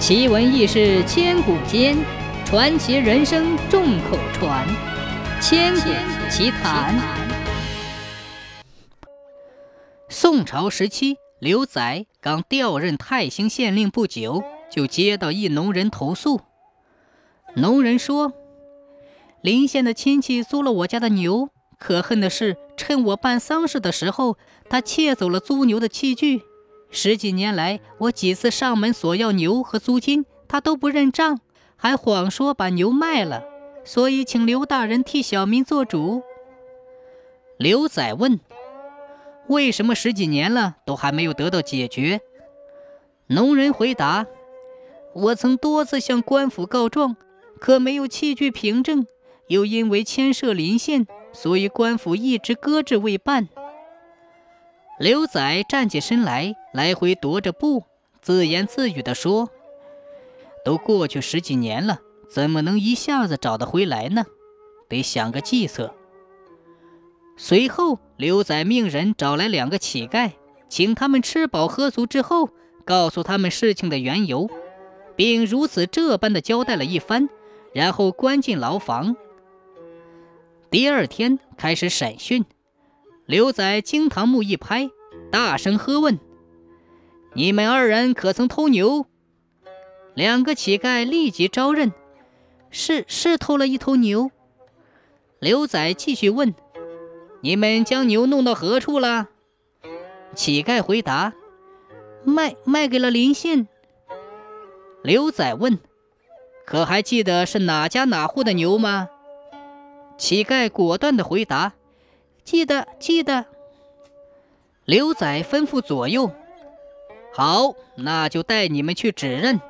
奇闻异事千古间，传奇人生众口传。千古奇谈。宋朝时期，刘载刚调任泰兴县令不久，就接到一农人投诉。农人说：“邻县的亲戚租了我家的牛，可恨的是，趁我办丧事的时候，他窃走了租牛的器具。十几年来，我几次上门索要牛和租金，他都不认账，还谎说把牛卖了。所以，请刘大人替小民做主。”刘载问：“为什么十几年了都还没有得到解决？”农人回答：“我曾多次向官府告状。”可没有器具凭证，又因为牵涉邻县，所以官府一直搁置未办。刘仔站起身来，来回踱着步，自言自语地说：“都过去十几年了，怎么能一下子找得回来呢？得想个计策。”随后，刘仔命人找来两个乞丐，请他们吃饱喝足之后，告诉他们事情的缘由，并如此这般的交代了一番。然后关进牢房。第二天开始审讯，刘仔惊堂木一拍，大声喝问：“你们二人可曾偷牛？”两个乞丐立即招认：“是是偷了一头牛。”刘仔继续问：“你们将牛弄到何处了？”乞丐回答：“卖卖给了邻县。”刘仔问。可还记得是哪家哪户的牛吗？乞丐果断地回答：“记得，记得。”刘仔吩咐左右：“好，那就带你们去指认。”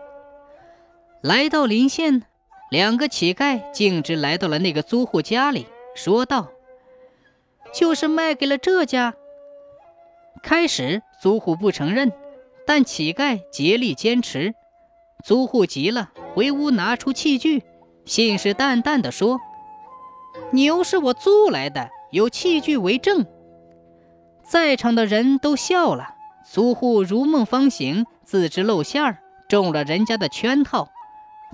来到临县，两个乞丐径直来到了那个租户家里，说道：“就是卖给了这家。”开始，租户不承认，但乞丐竭力坚持。租户急了。回屋拿出器具，信誓旦旦地说：“牛是我租来的，有器具为证。”在场的人都笑了。租户如梦方醒，自知露馅儿，中了人家的圈套，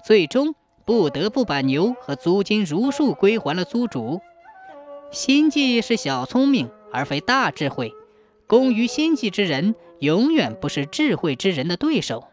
最终不得不把牛和租金如数归还了租主。心计是小聪明，而非大智慧。工于心计之人，永远不是智慧之人的对手。